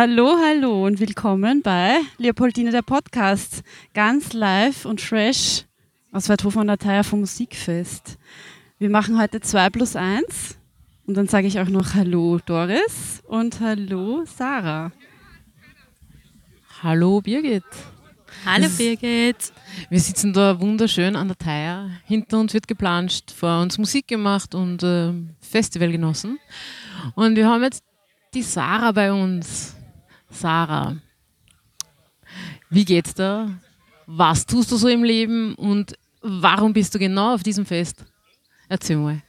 Hallo, hallo und willkommen bei Leopoldine der Podcast. Ganz live und fresh aus Weidhofen an der Theier vom Musikfest. Wir machen heute 2 plus 1 und dann sage ich auch noch Hallo Doris und Hallo Sarah. Hallo Birgit. Hallo Birgit. Wir sitzen da wunderschön an der Theier. Hinter uns wird geplanscht, vor uns Musik gemacht und äh, Festival genossen. Und wir haben jetzt die Sarah bei uns. Sarah, wie geht's da? Was tust du so im Leben und warum bist du genau auf diesem Fest? Erzähl mal.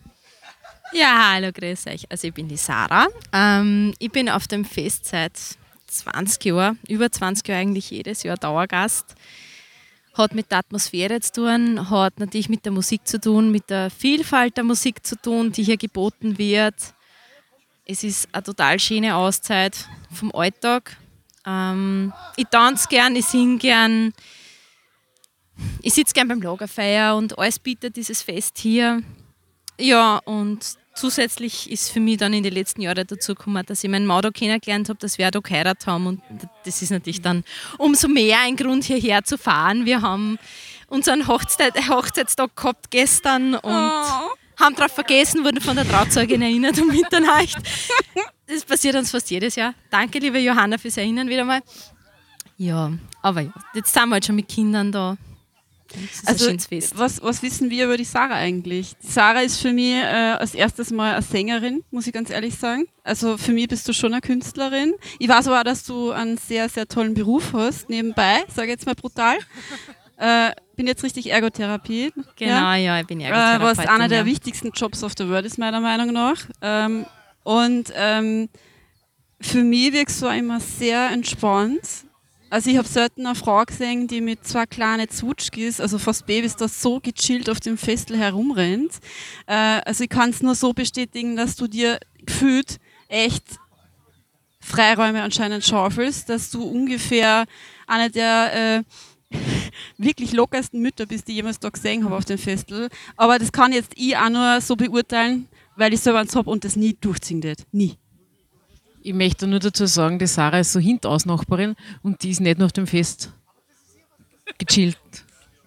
Ja, hallo, grüß euch. Also ich bin die Sarah. Ähm, ich bin auf dem Fest seit 20 Jahren, über 20 Jahre eigentlich jedes Jahr Dauergast. Hat mit der Atmosphäre zu tun, hat natürlich mit der Musik zu tun, mit der Vielfalt der Musik zu tun, die hier geboten wird es ist eine total schöne Auszeit vom Alltag. Ähm, ich tanze gern, ich singe gern, ich sitze gern beim Lagerfeuer und alles bietet dieses Fest hier. Ja, und zusätzlich ist für mich dann in den letzten Jahren dazu gekommen, dass ich meinen Mann da kennengelernt habe, dass wir da geheiratet haben. Und das ist natürlich dann umso mehr ein Grund, hierher zu fahren. Wir haben unseren Hochzeit, Hochzeitstag gehabt gestern und oh haben darauf vergessen, wurden von der Trauzeugin erinnert um Mitternacht. Das passiert uns fast jedes Jahr. Danke, liebe Johanna, fürs Erinnern wieder mal. Ja, aber ja, jetzt sind wir halt schon mit Kindern da. Also, was, was wissen wir über die Sarah eigentlich? Die Sarah ist für mich äh, als erstes Mal eine Sängerin, muss ich ganz ehrlich sagen. Also für mich bist du schon eine Künstlerin. Ich weiß aber auch, dass du einen sehr, sehr tollen Beruf hast, nebenbei, sage ich jetzt mal brutal. Äh, bin jetzt richtig Ergotherapie. Genau, ja, ja ich bin Ergotherapie. Äh, was einer der wichtigsten Jobs of the world ist, meiner Meinung nach. Ähm, und ähm, für mich wirkst du immer sehr entspannt. Also ich habe selten eine Frau gesehen, die mit zwei kleinen Zutschkis, also fast Babys, da so gechillt auf dem Festel herumrennt. Äh, also ich kann es nur so bestätigen, dass du dir gefühlt echt Freiräume anscheinend schaufelst, dass du ungefähr eine der äh, wirklich lockersten Mütter bist, die ich jemals da gesehen habe auf dem Festival. Aber das kann jetzt ich auch nur so beurteilen, weil ich selber eins habe und das nie durchziehen wird. Nie. Ich möchte nur dazu sagen, die Sarah ist so Hintausnachbarin und die ist nicht nur auf dem Fest gechillt.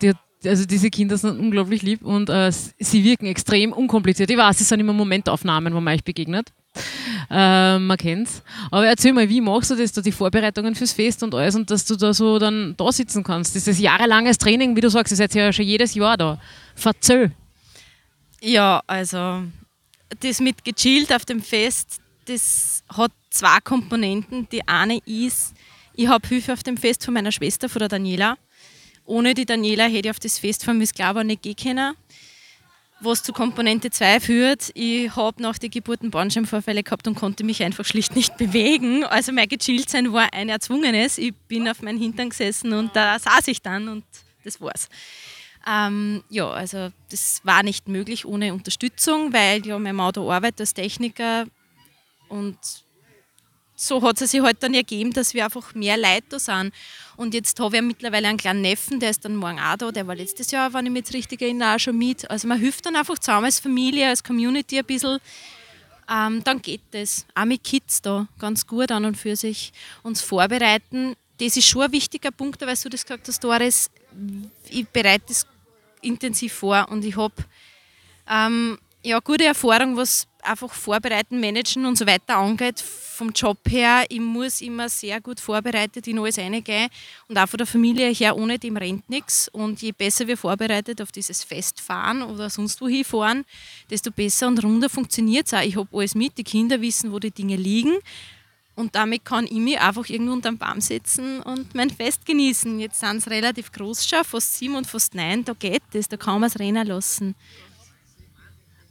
Die hat, also diese Kinder sind unglaublich lieb und äh, sie wirken extrem unkompliziert. Ich weiß, es sind immer Momentaufnahmen, wo man euch begegnet. Äh, man kennt's. Aber erzähl mal, wie machst du das, da die Vorbereitungen fürs Fest und alles und dass du da so dann da sitzen kannst? Das ist jahrelanges Training, wie du sagst, ihr seid ja schon jedes Jahr da. Verzähl. Ja, also das mit gechillt auf dem Fest, das hat zwei Komponenten. Die eine ist, ich habe Hilfe auf dem Fest von meiner Schwester, von der Daniela. Ohne die Daniela hätte ich auf das Fest von Miss Glauber nicht gehen können was zu Komponente 2 führt. Ich habe nach der Geburt einen Bandscheibenvorfälle gehabt und konnte mich einfach schlicht nicht bewegen. Also mein Gechilltsein war ein erzwungenes. Ich bin auf meinen Hintern gesessen und da saß ich dann und das war's. Ähm, ja, also das war nicht möglich ohne Unterstützung, weil ja mein da arbeitet als Techniker und so hat es sich halt dann ergeben, dass wir einfach mehr Leute da sind. Und jetzt habe ich mittlerweile einen kleinen Neffen, der ist dann morgen auch da, der war letztes Jahr, wenn ich mich jetzt richtig erinnere, auch schon mit. Also man hilft dann einfach zusammen als Familie, als Community ein bisschen. Ähm, dann geht das. Auch mit Kids da, ganz gut an und für sich. Uns vorbereiten, das ist schon ein wichtiger Punkt, weil du das gesagt hast, Doris. Ich bereite das intensiv vor und ich habe ähm, ja, gute Erfahrung, was einfach Vorbereiten, Managen und so weiter angeht. Vom Job her, ich muss immer sehr gut vorbereitet in alles reingehen und auch von der Familie her, ohne dem rennt nichts. Und je besser wir vorbereitet auf dieses Festfahren oder sonst wo hinfahren, desto besser und runder funktioniert es auch. Ich habe alles mit, die Kinder wissen, wo die Dinge liegen. Und damit kann ich mich einfach irgendwo unter den Baum setzen und mein Fest genießen. Jetzt sind es relativ groß schon, fast sieben und fast neun, da geht es, da kann man es rennen lassen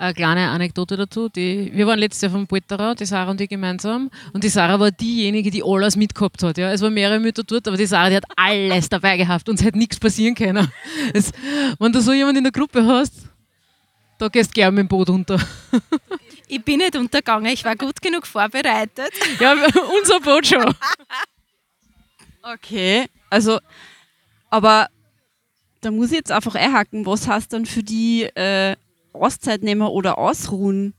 eine kleine Anekdote dazu. Die, wir waren letztes Jahr vom Polterer, die Sarah und ich gemeinsam. Und die Sarah war diejenige, die alles mitgehabt hat. Ja. Es waren mehrere Mütter dort, aber die Sarah, die hat alles dabei gehabt und es hätte nichts passieren können. Es, wenn du so jemanden in der Gruppe hast, da gehst du gerne mit dem Boot unter. Ich bin nicht untergegangen, ich war gut genug vorbereitet. Ja, unser Boot schon. Okay, also, aber da muss ich jetzt einfach einhaken, was heißt dann für die äh, Auszeit nehmen oder ausruhen.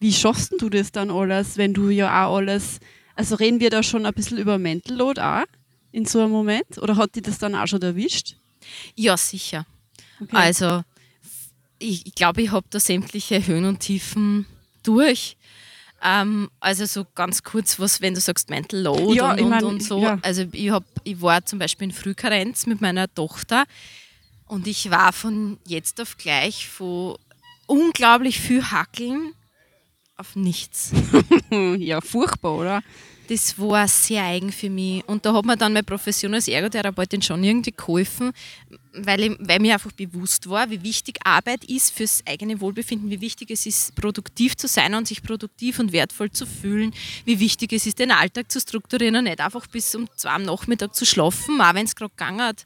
Wie schaffst du das dann alles, wenn du ja auch alles Also reden wir da schon ein bisschen über Mental Load auch in so einem Moment? Oder hat die das dann auch schon erwischt? Ja, sicher. Okay. Also ich, ich glaube, ich habe da sämtliche Höhen und Tiefen durch. Ähm, also so ganz kurz, was, wenn du sagst Mental Load Ja, und, ich mein, und so. ja. Also ich, hab, ich war zum Beispiel in Frühkarenz mit meiner Tochter und ich war von jetzt auf gleich von unglaublich viel Hackeln auf nichts. Ja, furchtbar, oder? Das war sehr eigen für mich. Und da hat mir dann meine Profession als Ergotherapeutin schon irgendwie geholfen, weil, ich, weil mir einfach bewusst war, wie wichtig Arbeit ist fürs eigene Wohlbefinden, wie wichtig es ist, produktiv zu sein und sich produktiv und wertvoll zu fühlen, wie wichtig es ist, den Alltag zu strukturieren und nicht einfach bis um zwei am Nachmittag zu schlafen, auch wenn es gerade gegangen hat.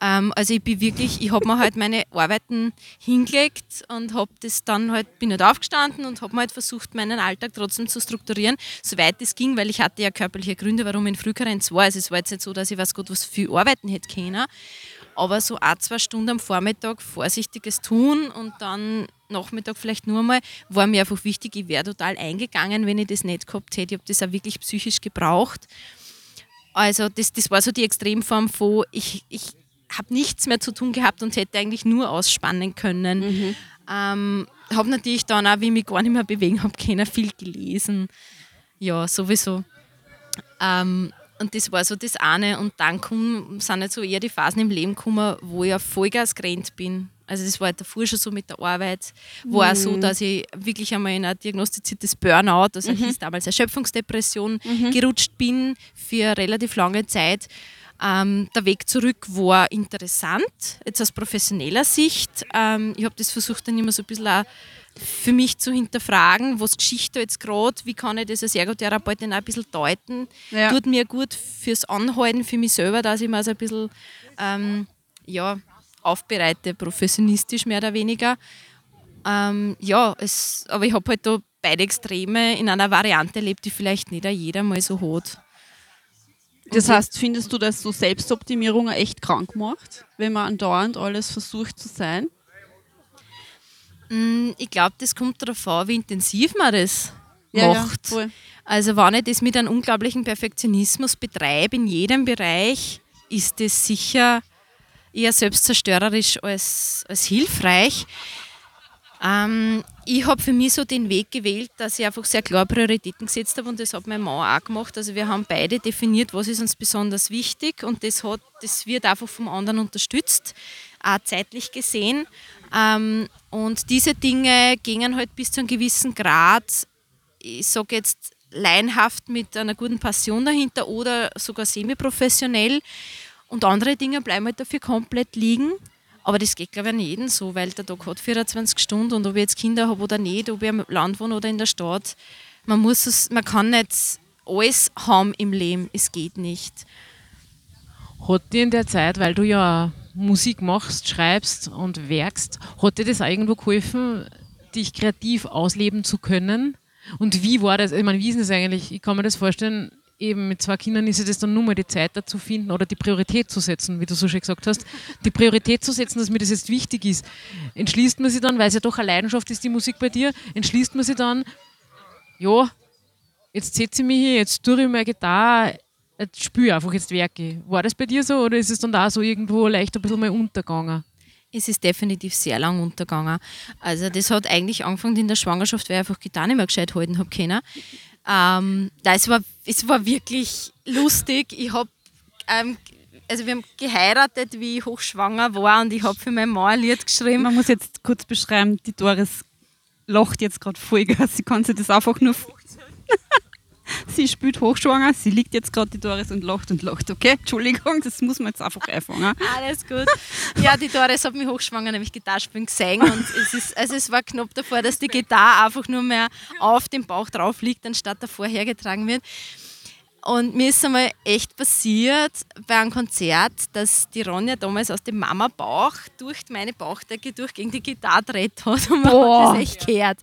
Ähm, also ich bin wirklich, ich habe mir halt meine Arbeiten hingelegt und habe das dann halt, bin halt aufgestanden und habe mir halt versucht, meinen Alltag trotzdem zu strukturieren, soweit es ging, weil ich hatte ja körperliche Gründe, warum ich in Frühkarenz war. Also es war jetzt nicht so, dass ich weiß Gott, was viel arbeiten hätte können, aber so ein, zwei Stunden am Vormittag vorsichtiges tun und dann Nachmittag vielleicht nur mal, war mir einfach wichtig, ich wäre total eingegangen, wenn ich das nicht gehabt hätte. Ich habe das auch wirklich psychisch gebraucht. Also das, das war so die Extremform von, ich, ich habe nichts mehr zu tun gehabt und hätte eigentlich nur ausspannen können. Ähm, habe natürlich dann auch, wie ich mich gar nicht mehr bewegen habe können, viel gelesen. Ja, sowieso. Ähm, und das war so das eine. Und dann kommen, sind halt so eher die Phasen im Leben gekommen, wo ich auf Vollgas gerannt bin. Also das war halt davor schon so mit der Arbeit. War auch so, dass ich wirklich einmal in ein diagnostiziertes Burnout, also hieß damals Erschöpfungsdepression, gerutscht bin für eine relativ lange Zeit. Ähm, der Weg zurück war interessant, jetzt aus professioneller Sicht. Ähm, ich habe das versucht dann immer so ein bisschen auch für mich zu hinterfragen, was Geschichte jetzt gerade, wie kann ich das als Ergotherapeutin auch ein bisschen deuten. Ja. Tut mir gut fürs Anhalten, für mich selber, dass ich mir so ein bisschen ähm, ja, aufbereite, professionistisch mehr oder weniger. Ähm, ja, es, aber ich habe halt da beide Extreme in einer Variante erlebt, die vielleicht nicht jeder mal so hat. Das heißt, findest du, dass so Selbstoptimierung echt krank macht, wenn man andauernd alles versucht zu sein? Mm, Ich glaube, das kommt darauf an, wie intensiv man das Ja, ja, macht. voll. also wenn ich das mit einem unglaublichen Perfektionismus betreibe in jedem Bereich, ist das sicher eher selbstzerstörerisch als, als hilfreich. Ähm, ich habe für mich so den Weg gewählt, dass ich einfach sehr klar Prioritäten gesetzt habe und das hat mein Mann auch gemacht. Also wir haben beide definiert, was ist uns besonders wichtig und das, hat, das wird einfach vom anderen unterstützt, auch zeitlich gesehen. Ähm, und diese Dinge gingen halt bis zu einem gewissen Grad, ich sage jetzt laienhaft mit einer guten Passion dahinter oder sogar semi-professionell. Und andere Dinge bleiben halt dafür komplett liegen. Aber das geht, glaube ich, an jeden so, weil der Tag hat 24 Stunden und ob ich jetzt Kinder habe oder nicht, ob ich am Land wohne oder in der Stadt, man, muss es, man kann nicht alles haben im Leben. Es geht nicht. Hat dir in der Zeit, weil du ja Musik machst, schreibst und werkst, hat dir das irgendwo geholfen, dich kreativ ausleben zu können? Und wie war das? Ich meine, wie ist das eigentlich? Ich kann mir das vorstellen, eben mit zwei Kindern ist es dann nur mal die Zeit dazu finden oder die Priorität zu setzen, wie du so schön gesagt hast. Die Priorität zu setzen, dass mir das jetzt wichtig ist. Entschließt man sich dann, weil es ja doch eine Leidenschaft ist, die Musik bei dir, entschließt man sich dann, ja, jetzt setze ich mich hier, jetzt tue ich meine Gitarre, jetzt spüre einfach, jetzt werke. War das bei dir so oder ist es dann da so irgendwo leicht ein bisschen mal untergegangen? Es ist definitiv sehr lang untergegangen. Also das hat eigentlich angefangen in der Schwangerschaft, weil ich einfach Gitarre nicht mehr gescheit halten habe können. Ähm, da, es, war, es war wirklich lustig. Ich habe ähm, also wir haben geheiratet, wie ich hochschwanger war und ich habe für meinen Mann ein Lied geschrieben. Man muss jetzt kurz beschreiben, die Doris lacht jetzt gerade Vollgas. Sie kann sich das einfach nur. sie spielt hochschwanger, sie liegt jetzt gerade die Doris und lacht und lacht. Okay, Entschuldigung, das muss man jetzt einfach einfangen. Alles gut. Ja, die Doris hat mich hochschwanger, nämlich Gitarre spielen gesehen und es, ist, also es war knapp davor, dass die Gitarre einfach nur mehr auf dem Bauch drauf liegt, anstatt davor hergetragen wird. Und mir ist einmal echt passiert bei einem Konzert, dass die Ronja damals aus dem Mama-Bauch durch meine Bauchdecke durch gegen die Gitarre dreht hat und man Boah. hat das echt gehört.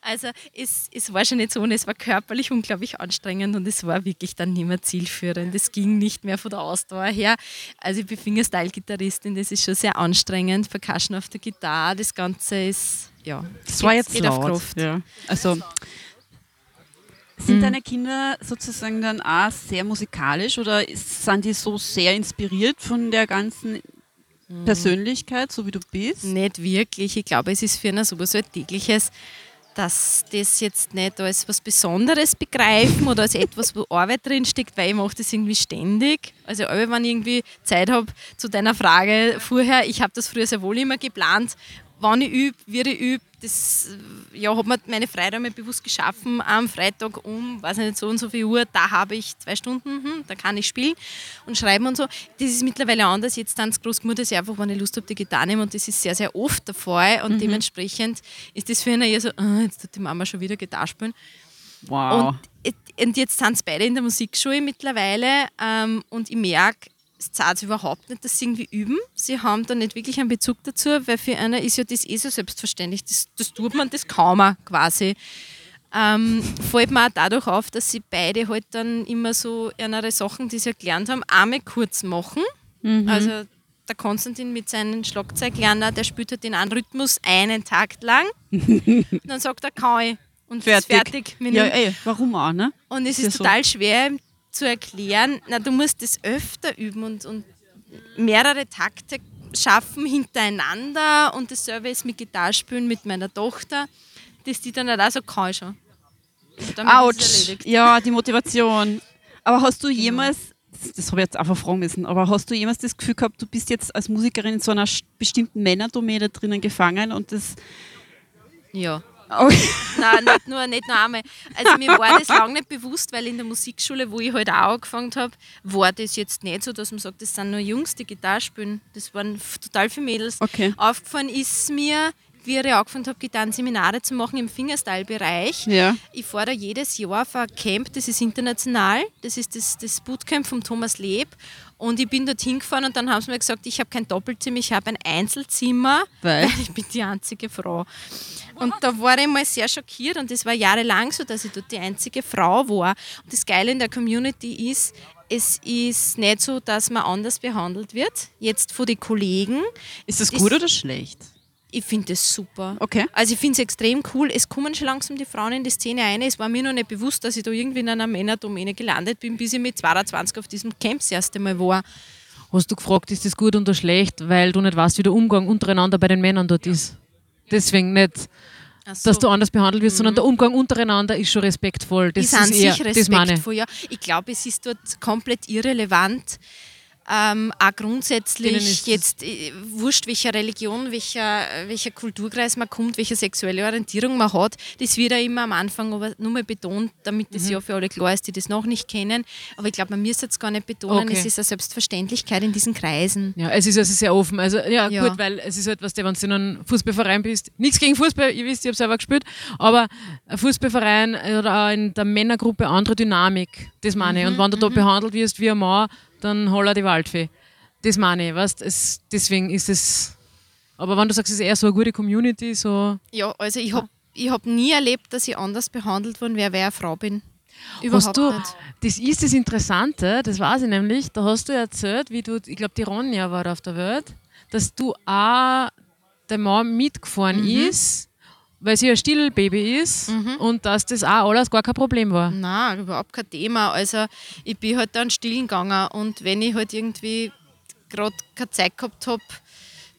Also es, es war schon nicht so und es war körperlich unglaublich anstrengend und es war wirklich dann nicht mehr zielführend. Es ging nicht mehr von der Ausdauer her. Also ich bin Fingerstyle-Gitarristin, das ist schon sehr anstrengend. Percussion auf der Gitarre, das Ganze ist, ja, Das war jetzt laut. Kraft. Ja. Also, Sind Mhm. deine Kinder sozusagen dann auch sehr musikalisch oder ist- sind die so sehr inspiriert von der ganzen Mhm. Persönlichkeit, so wie du bist? Nicht wirklich. Ich glaube, es ist für einen sowieso ein tägliches, dass das jetzt nicht als was Besonderes begreifen oder als etwas, wo Arbeit drinsteckt, weil ich mache das irgendwie ständig. Also wenn ich irgendwie Zeit habe, zu deiner Frage vorher, ich habe das früher sehr wohl immer geplant, wann ich übe, wie ich übe, das ja, hat mir meine Freiräume bewusst geschaffen. Am Freitag um, weiß nicht, so und so viel Uhr, da habe ich zwei Stunden, hm, da kann ich spielen und schreiben und so. Das ist mittlerweile anders. Jetzt dann groß genug, dass ich einfach, wenn ich Lust habe, die Gitarre nehme und das ist sehr, sehr oft der Fall und dementsprechend ist das für ihn eher so, ah, jetzt tut die Mama schon wieder Gitarre spielen. Wow. Und, und jetzt sind sie beide in der Musikschule mittlerweile ähm, und ich merke, es zahlt sich überhaupt nicht, dass sie irgendwie üben. Sie haben da nicht wirklich einen Bezug dazu, weil für einer ist ja das eh so selbstverständlich. Das, das tut man, das kann man quasi. Ähm, fällt mir auch dadurch auf, dass sie beide halt dann immer so andere Sachen, die sie gelernt haben, einmal kurz machen. Also der Konstantin mit seinen Schlagzeuglerner, der spielt halt den einen Rhythmus einen Takt lang. und dann sagt er, kann ich. Und ist fertig. mit Ja, ey, warum auch, ne? und es Ist ist so. total schwer ihm zu erklären, na, du musst das öfter üben und, und mehrere Takte schaffen hintereinander und dasselbe ist mit Gitarrespielen mit meiner Tochter, dass die dann halt auch so kann schon. Es Autsch. Ja, die Motivation. Aber hast du jemals, das, das habe ich jetzt einfach fragen müssen, aber hast du jemals das Gefühl gehabt, du bist jetzt als Musikerin in so einer bestimmten Männerdomäne drinnen gefangen und das. Ja. Okay. Nein, nicht nur, nicht nur einmal. Also mir war das lange nicht bewusst, weil in der Musikschule, wo ich halt auch angefangen habe, war das jetzt nicht so, dass man sagt, das sind nur Jungs, die Gitarre spielen. Das waren total viele Mädels. Okay. Aufgefallen ist mir, wie ich angefangen habe, Gitarrenseminare zu machen im Fingerstyle-Bereich. Ja. Ich fahre da jedes Jahr auf ein Camp, das ist international. Das ist das, das Bootcamp von Thomas Leb. Und ich bin dort hingefahren und dann haben sie mir gesagt, ich habe kein Doppelzimmer, ich habe ein Einzelzimmer, Weil? ich bin die einzige Frau. Und da war ich mal sehr schockiert und das war jahrelang so, dass ich dort die einzige Frau war. Und das Geile in der Community ist, es ist nicht so, dass man anders behandelt wird, jetzt von den Kollegen. Ist das Ist- gut oder schlecht? Ich finde das super. Okay. Also ich finde es extrem cool. Es kommen schon langsam die Frauen in die Szene ein. Es war mir noch nicht bewusst, dass ich da irgendwie in einer Männerdomäne gelandet bin, bis ich mit 22 auf diesem Camp das erste Mal war. Hast du gefragt, ist das gut oder schlecht, weil du nicht weißt, wie der Umgang untereinander bei den Männern dort ist. Deswegen nicht, so. dass du anders behandelt wirst, sondern der Umgang untereinander ist schon respektvoll. Das die sind ist eher, sich ich. respektvoll. Ja. Ich glaube, es ist dort komplett irrelevant. Ähm, auch grundsätzlich jetzt äh, wurscht, welcher Religion, welcher, welcher Kulturkreis man kommt, welche sexuelle Orientierung man hat. Das wird ja immer am Anfang aber nur mal betont, damit das Mhm. ja für alle klar ist, die das noch nicht kennen. Aber ich glaube, man müsste es gar nicht betonen, Okay. es ist eine Selbstverständlichkeit in diesen Kreisen. Ja, es ist also sehr offen. Also ja, Ja. gut, weil es ist etwas, wenn du in einem Fußballverein bist. Nichts gegen Fußball, ihr wisst, ich habe selber gespielt, aber ein Fußballverein oder auch in der Männergruppe andere Dynamik. Das meine ich. Und wenn du da behandelt wirst wie ein Mann, dann holler die Waldfee. Das meine ich, weißt es, Deswegen ist es. Aber wenn du sagst, es ist eher so eine gute Community, so. Ja, also ich habe ich hab nie erlebt, dass ich anders behandelt worden wäre, weil ich eine Frau bin. Überhaupt du, nicht. das ist das Interessante, das weiß ich nämlich, da hast du erzählt, wie du, ich glaube, die Ronja war auf der Welt, dass du auch der Mann mitgefahren Mhm. ist, weil sie ein Stillbaby ist und dass das auch alles gar kein Problem war. Nein, überhaupt kein Thema. Also ich bin halt dann stillen gegangen und wenn ich halt irgendwie gerade keine Zeit gehabt habe,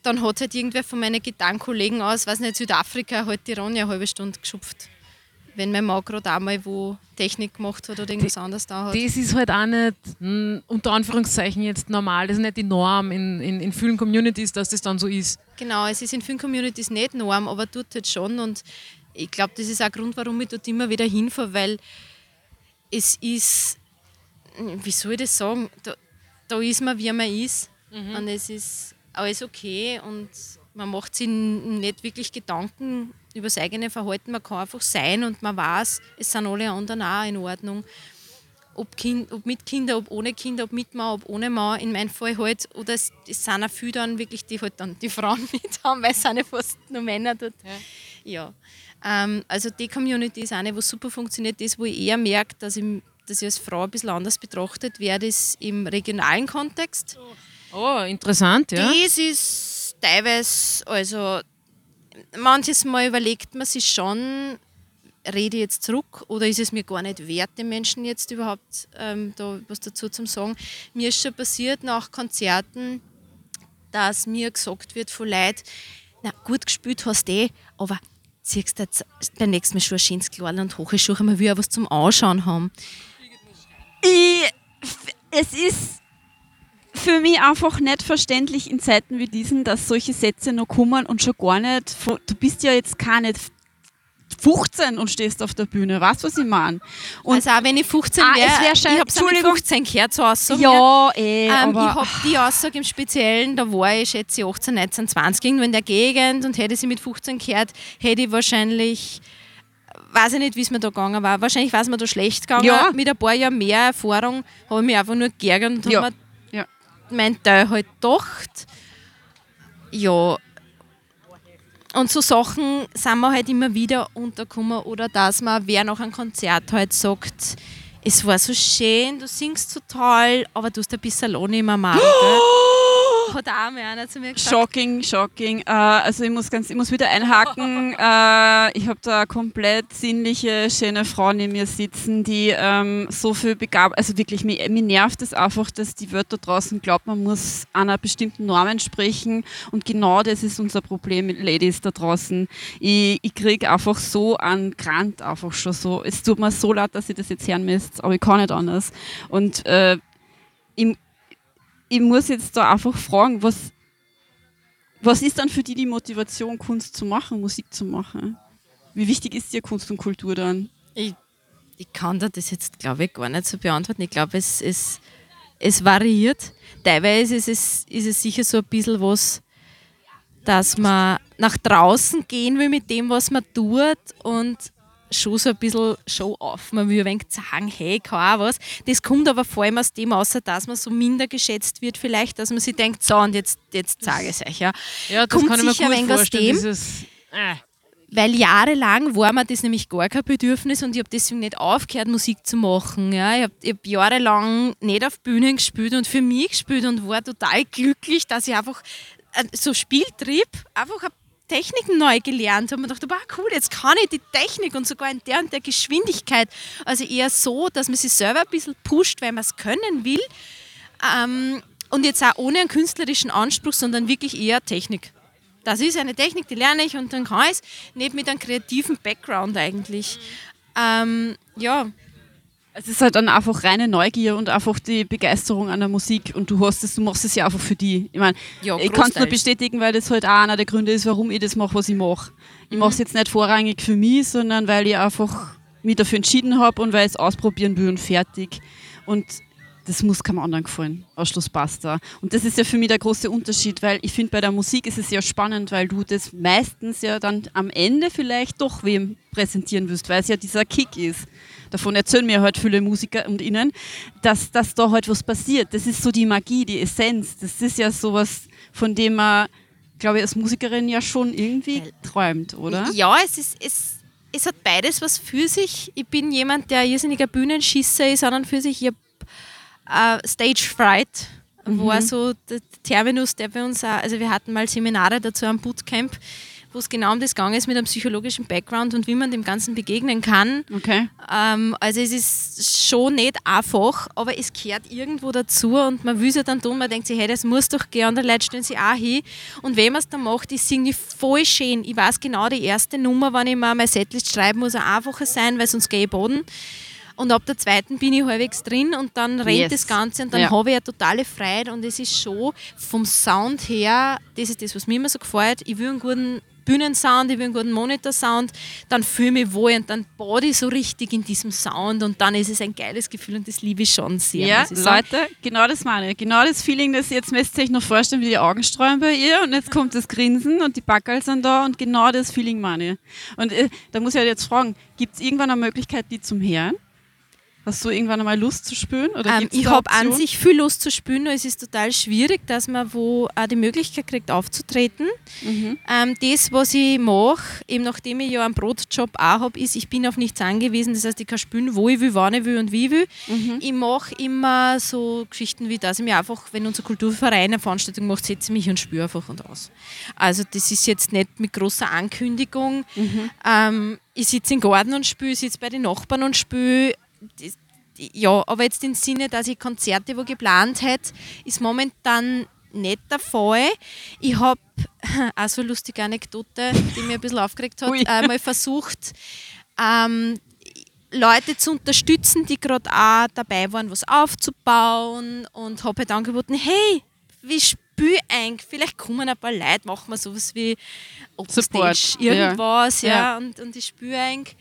dann hat halt irgendwer von meinen Gitarrenkollegen aus, weiß nicht, Südafrika, halt die Ronja eine halbe Stunde geschupft. Wenn mein Mann gerade einmal wo Technik gemacht hat oder irgendwas anderes da hat. Das ist halt auch nicht, mh, unter Anführungszeichen jetzt normal, das ist nicht die Norm in, in, in vielen Communities, dass das dann so ist. Genau, es ist in vielen Communities nicht Norm, aber tut halt schon. Und ich glaube, das ist auch ein Grund, warum ich dort immer wieder hinfahre, weil es ist, wie soll ich das sagen, da, da ist man, wie man ist. Und es ist alles okay und man macht sich nicht wirklich Gedanken über das eigene Verhalten. Man kann einfach sein und man weiß, es sind alle anderen auch in Ordnung ob, kind, ob mit Kindern, ob ohne Kinder, ob mit Mann, ob ohne Mann, in meinem Fall halt. Oder es, es sind auch viele dann wirklich, die halt dann die Frauen mit haben, weil es sind ja fast nur Männer dort. Ja. Ähm, also die Community ist eine, wo super funktioniert. Das, wo ich eher merke, dass ich, dass ich als Frau ein bisschen anders betrachtet werde, ist im regionalen Kontext. Oh, interessant, ja. Das ist teilweise, also manches Mal überlegt man sich schon, rede ich jetzt zurück oder ist es mir gar nicht wert, den Menschen jetzt überhaupt ähm, da was dazu zu sagen. Mir ist schon passiert nach Konzerten, dass mir gesagt wird von Leuten, na gut gespielt hast du eh, aber ziehst du jetzt beim nächsten Mal schon ein schönes Kleid und hohe Schuhe, man will ja was zum Anschauen haben. Ich, es ist für mich einfach nicht verständlich in Zeiten wie diesen, dass solche Sätze noch kommen und schon gar nicht, du bist ja jetzt gar nicht 15 und stehst auf der Bühne. Weißt du, was ich meine? Also auch wenn ich 15 Ah, wäre, es wär ich habe Entschuldigung. 15 gehört, so Aussage. Ja, eh, Ähm, ich habe die Aussage im Speziellen, da war ich schätze ich 18, 19, 20 irgendwo in der Gegend und hätte sie mit 15 gehört, hätte ich wahrscheinlich, weiß ich nicht, wie es mir da gegangen war, wahrscheinlich war es mir da schlecht gegangen. Ja. Mit ein paar Jahren mehr Erfahrung habe ich mich einfach nur geärgert und Ja. habe mir Ja. mein Teil halt gedacht. Ja. Und so Sachen sind wir halt immer wieder untergekommen oder dass man, wer nach einem Konzert halt sagt, es war so schön, du singst so toll, aber du hast ein bisschen Lohn im Mann. Hat auch mal einer zu mir gesagt. Shocking, shocking. Äh, also ich muss ganz, ich muss wieder einhaken. äh, ich habe da komplett sinnliche, schöne Frau neben mir sitzen, die ähm, so viel begabt, also wirklich, mir, mir nervt es einfach, dass die da draußen glaubt, man muss einer bestimmten Norm entsprechen und genau das ist unser Problem mit Ladies da draußen. Ich, ich kriege einfach so einen Grant einfach schon so. Es tut mir so leid, dass ich das jetzt hören müsst, aber ich kann nicht anders. Und äh, ich, ich muss jetzt da einfach fragen, was, was ist dann für die die Motivation, Kunst zu machen, Musik zu machen? Wie wichtig ist dir Kunst und Kultur dann? Ich, ich kann dir das jetzt, glaube ich, gar nicht so beantworten. Ich glaube, es, es, es variiert. Teilweise ist es, ist es sicher so ein bisschen was, dass man nach draußen gehen will mit dem, was man tut und schon so ein bisschen Show auf. Man will ein wenig sagen, hey, kann auch was. Das kommt aber vor allem aus dem, außer dass man so minder geschätzt wird vielleicht, dass man sich denkt, so und jetzt, jetzt sage ich es euch. Ja. Ja, das Kommt kann ich mir gut ein wenig aus dem. Dieses, äh, Weil jahrelang war mir das nämlich gar kein Bedürfnis und ich habe deswegen nicht aufgehört, Musik zu machen. Ja. Ich habe hab jahrelang nicht auf Bühnen gespielt und für mich gespielt und war total glücklich, dass ich einfach äh, so Spieltrieb einfach hab Techniken neu gelernt und dachte, wow, cool, jetzt kann ich die Technik und sogar in der und der Geschwindigkeit. Also eher so, dass man sich selber ein bisschen pusht, weil man es können will. Ähm, und jetzt auch ohne einen künstlerischen Anspruch, sondern wirklich eher Technik. Das ist eine Technik, die lerne ich und dann kann ich es. Nicht mit einem kreativen Background eigentlich. Ähm, ja, Es ist halt dann einfach reine Neugier und einfach die Begeisterung an der Musik und du hast es, du machst es ja einfach für die. Ich meine, Ja, ich kann es nur bestätigen, weil das halt auch einer der Gründe ist, warum ich das mache, was ich mache. Ich mache es jetzt nicht vorrangig für mich, sondern weil ich einfach mich dafür entschieden habe und weil ich es ausprobieren will und fertig. Und das muss keinem anderen gefallen. Ausschluss basta. Und das ist ja für mich der große Unterschied, weil ich finde, bei der Musik ist es ja spannend, weil du das meistens ja dann am Ende vielleicht doch wem präsentieren wirst, weil es ja dieser Kick ist. Davon erzählen mir halt viele Musiker und Ihnen, dass, dass da halt was passiert. Das ist so die Magie, die Essenz. Das ist ja sowas, von dem man, glaube ich, als Musikerin ja schon irgendwie träumt, oder? Ja, es, ist, es, es hat beides was für sich. Ich bin jemand, der irrsinniger Bühnenschisser ist, und für sich. Ich habe äh, Stage Fright, war so der Terminus, der bei uns also wir hatten mal Seminare dazu am Bootcamp, wo es genau um das gegangen ist mit einem psychologischen Background und wie man dem Ganzen begegnen kann. Okay. Ähm, also es ist schon nicht einfach, aber es gehört irgendwo dazu und man will es ja dann tun, man denkt sich, hey, das muss doch gehen, andere Leute stellen sich auch hin. Und wenn man es dann macht, ist es irgendwie voll schön. Ich weiß genau, die erste Nummer, wenn ich mir mein Setlist schreibe, muss eine einfacher sein, weil sonst gehe ich Boden. Und ab der zweiten bin ich halbwegs drin und dann rennt Yes. das Ganze und dann Ja. habe ich eine totale Freude und es ist schon vom Sound her, das ist das, was mir immer so gefällt, ich will einen guten Bühnensound, ich will einen guten Monitorsound, dann fühle ich mich wohl und dann bade ich so richtig in diesem Sound und dann ist es ein geiles Gefühl und das liebe ich schon sehr. Ja. Leute, genau das meine ich. Genau das Feeling, das jetzt müsst ihr euch noch vorstellen, wie die Augen streuen bei ihr und jetzt kommt das Grinsen und die Backerl sind da und genau das Feeling meine ich. Und äh, da muss ich halt jetzt fragen, gibt es irgendwann eine Möglichkeit, die zum Hören? Hast du irgendwann einmal Lust zu? Oder Ähm, ich habe an sich viel Lust zu spielen, nur es ist total schwierig, dass man wo auch die Möglichkeit kriegt aufzutreten. Mhm. Ähm, das, was ich mache, eben nachdem ich ja einen Brotjob auch habe, ist, ich bin auf nichts angewiesen. Das heißt, ich kann spielen, wo ich will, wann ich will und wie ich will. Mhm. Ich mache immer so Geschichten wie das. Ich mir einfach, wenn unser Kulturverein eine Veranstaltung macht, setze ich mich und spüre einfach und aus. Also das ist jetzt nicht mit großer Ankündigung. Mhm. Ähm, ich sitze im Garten und spiele, ich sitze bei den Nachbarn und spiele. Ja, aber jetzt im Sinne, dass ich Konzerte wo geplant hätte, ist momentan nicht der Fall. Ich habe, auch so eine lustige Anekdote, die mir ein bisschen aufgeregt hat, Ui. einmal versucht, ähm, Leute zu unterstützen, die gerade auch dabei waren, was aufzubauen und habe halt angeboten, hey, wie spül eigentlich, vielleicht kommen ein paar Leute, machen wir sowas wie Upstage, irgendwas, ja. ja, Ja. und, und ich spüre eigentlich.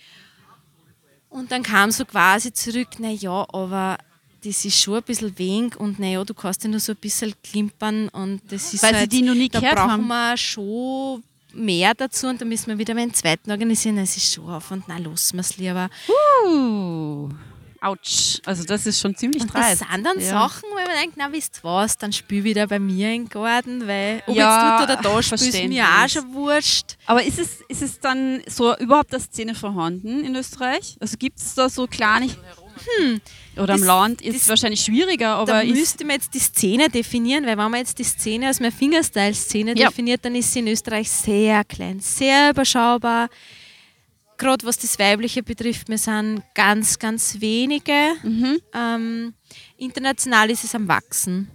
Und dann kam so quasi zurück, naja, aber das ist schon ein bisschen wenig und naja, du kannst ja nur so ein bisschen klimpern und das ist Weil sie halt, die noch nie da gehört brauchen haben. wir schon mehr dazu und da müssen wir wieder mal einen zweiten organisieren. Es ist schon Aufwand, nein, lassen wir es lieber. Uh, Autsch. Also das ist schon ziemlich Und das dreist. sind dann Ja. Sachen, wo man denkt, na wisst was, dann spiel wieder bei mir im Garten, weil ob Ja, jetzt dort oder da spielst, ist mir auch schon wurscht. Aber ist es, ist es dann so überhaupt eine Szene vorhanden in Österreich? Also gibt es da so kleine... Oder am Das- Land ist das- es wahrscheinlich schwieriger, aber da müsste man jetzt die Szene definieren, weil wenn man jetzt die Szene als meine Fingerstyle-Szene Ja. definiert, dann ist sie in Österreich sehr klein, sehr überschaubar. Gerade was das Weibliche betrifft, wir sind ganz, ganz wenige. Mhm. Ähm, international ist es am Wachsen.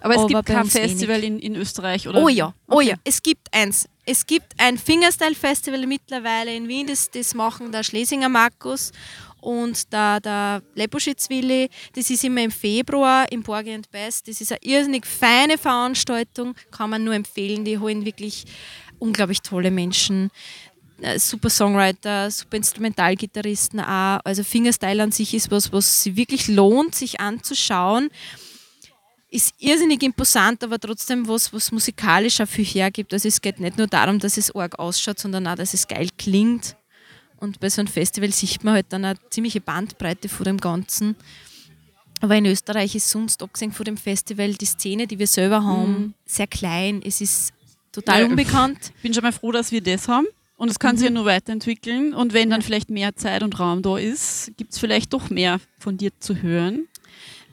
aber es aber gibt kein Festival in, in Österreich, oder? Oh ja, oh Okay. ja, es gibt eins. Es gibt ein Fingerstyle-Festival mittlerweile in Wien, das, das machen der Schlesinger Markus und der, der Leposchitz-Willi. Das ist immer im Februar im Borgi and Best. Das ist eine irrsinnig feine Veranstaltung, kann man nur empfehlen. Die holen wirklich unglaublich tolle Menschen. Äh, Super Songwriter, super Instrumentalgitarristen auch. Also Fingerstyle an sich ist was, was sich wirklich lohnt, sich anzuschauen ist irrsinnig imposant, aber trotzdem was, was musikalisch auch viel hergibt. Also es geht nicht nur darum, dass es arg ausschaut, sondern auch, dass es geil klingt. Und bei so einem Festival sieht man halt dann eine ziemliche Bandbreite vor dem Ganzen. Aber in Österreich ist sonst, abgesehen von dem Festival, die Szene, die wir selber haben, sehr klein. Es ist total Ja, unbekannt. Ich bin schon mal froh, dass wir das haben. Und es kann sich ja nur weiterentwickeln. Und wenn dann vielleicht mehr Zeit und Raum da ist, gibt es vielleicht doch mehr von dir zu hören.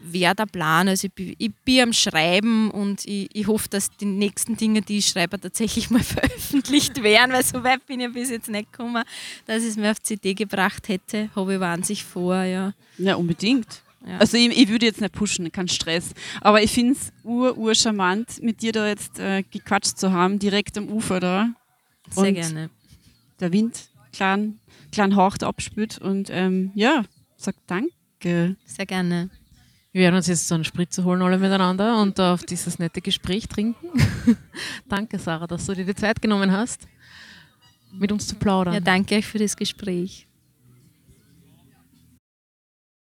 Wäre der Plan. Also ich, bin- ich bin am Schreiben und ich, ich hoffe, dass die nächsten Dinge, die ich schreibe, tatsächlich mal veröffentlicht werden, weil so weit bin ich bis jetzt nicht gekommen, dass ich es mir auf CD gebracht hätte. Habe ich wahnsinnig vor, ja. Ja, unbedingt. Ja. Also ich, ich würde jetzt nicht pushen, kein Stress. Aber ich finde es ur, ur charmant, mit dir da jetzt äh, gequatscht zu haben, direkt am Ufer da. Sehr Und gerne. Der Wind klein, klein haucht abspült. Und ähm, ja, sag danke. Sehr gerne. Wir werden uns jetzt so einen Spritzer holen, alle miteinander und auf dieses nette Gespräch trinken. Danke, Sarah, dass du dir die Zeit genommen hast, mit uns zu plaudern. Ja, danke euch für das Gespräch.